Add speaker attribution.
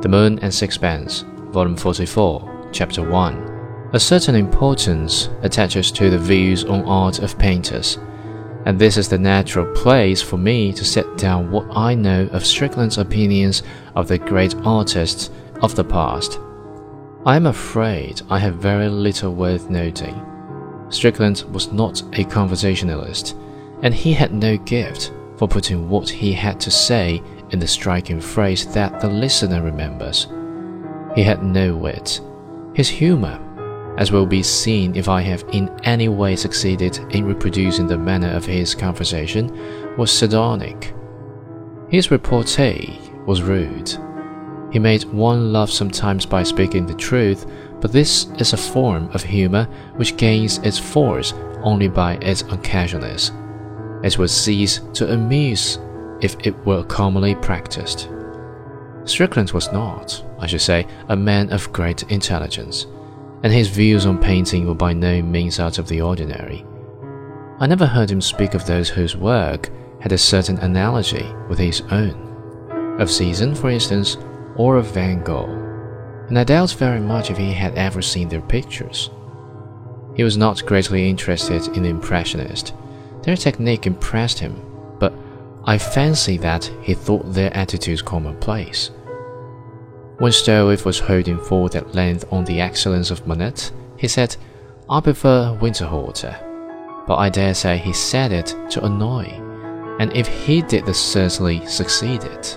Speaker 1: The Moon and Sixpence, Volume 44, Chapter 1. A certain importance attaches to the views on art of painters, and this is the natural place for me to set down what I know of Strickland's opinions of the great artists of the past. I am afraid I have very little worth noting. Strickland was not a conversationalist, and he had no gift for putting what he had to say in the striking phrase that the listener remembers. He had no wit. His humor, as will be seen if I have in any way succeeded in reproducing the manner of his conversation, was sardonic. His repartee was rude. He made one laugh sometimes by speaking the truth, but this is a form of humor which gains its force only by its uncasualness. It would cease to amuse if it were commonly practiced. Strickland was not, I should say, a man of great intelligence, and his views on painting were by no means out of the ordinary. I never heard him speak of those whose work had a certain analogy with his own. Of Cezanne, for instance, or of Van Gogh, and I doubt very much if he had ever seen their pictures. He was not greatly interested in the Impressionists. Their technique impressed him, I fancy that he thought their attitudes commonplace. When Stroeve was holding forth at length on the excellence of Monet, he said, I prefer Winterhalter. But I dare say he said it to annoy, and if he did, this certainly succeeded.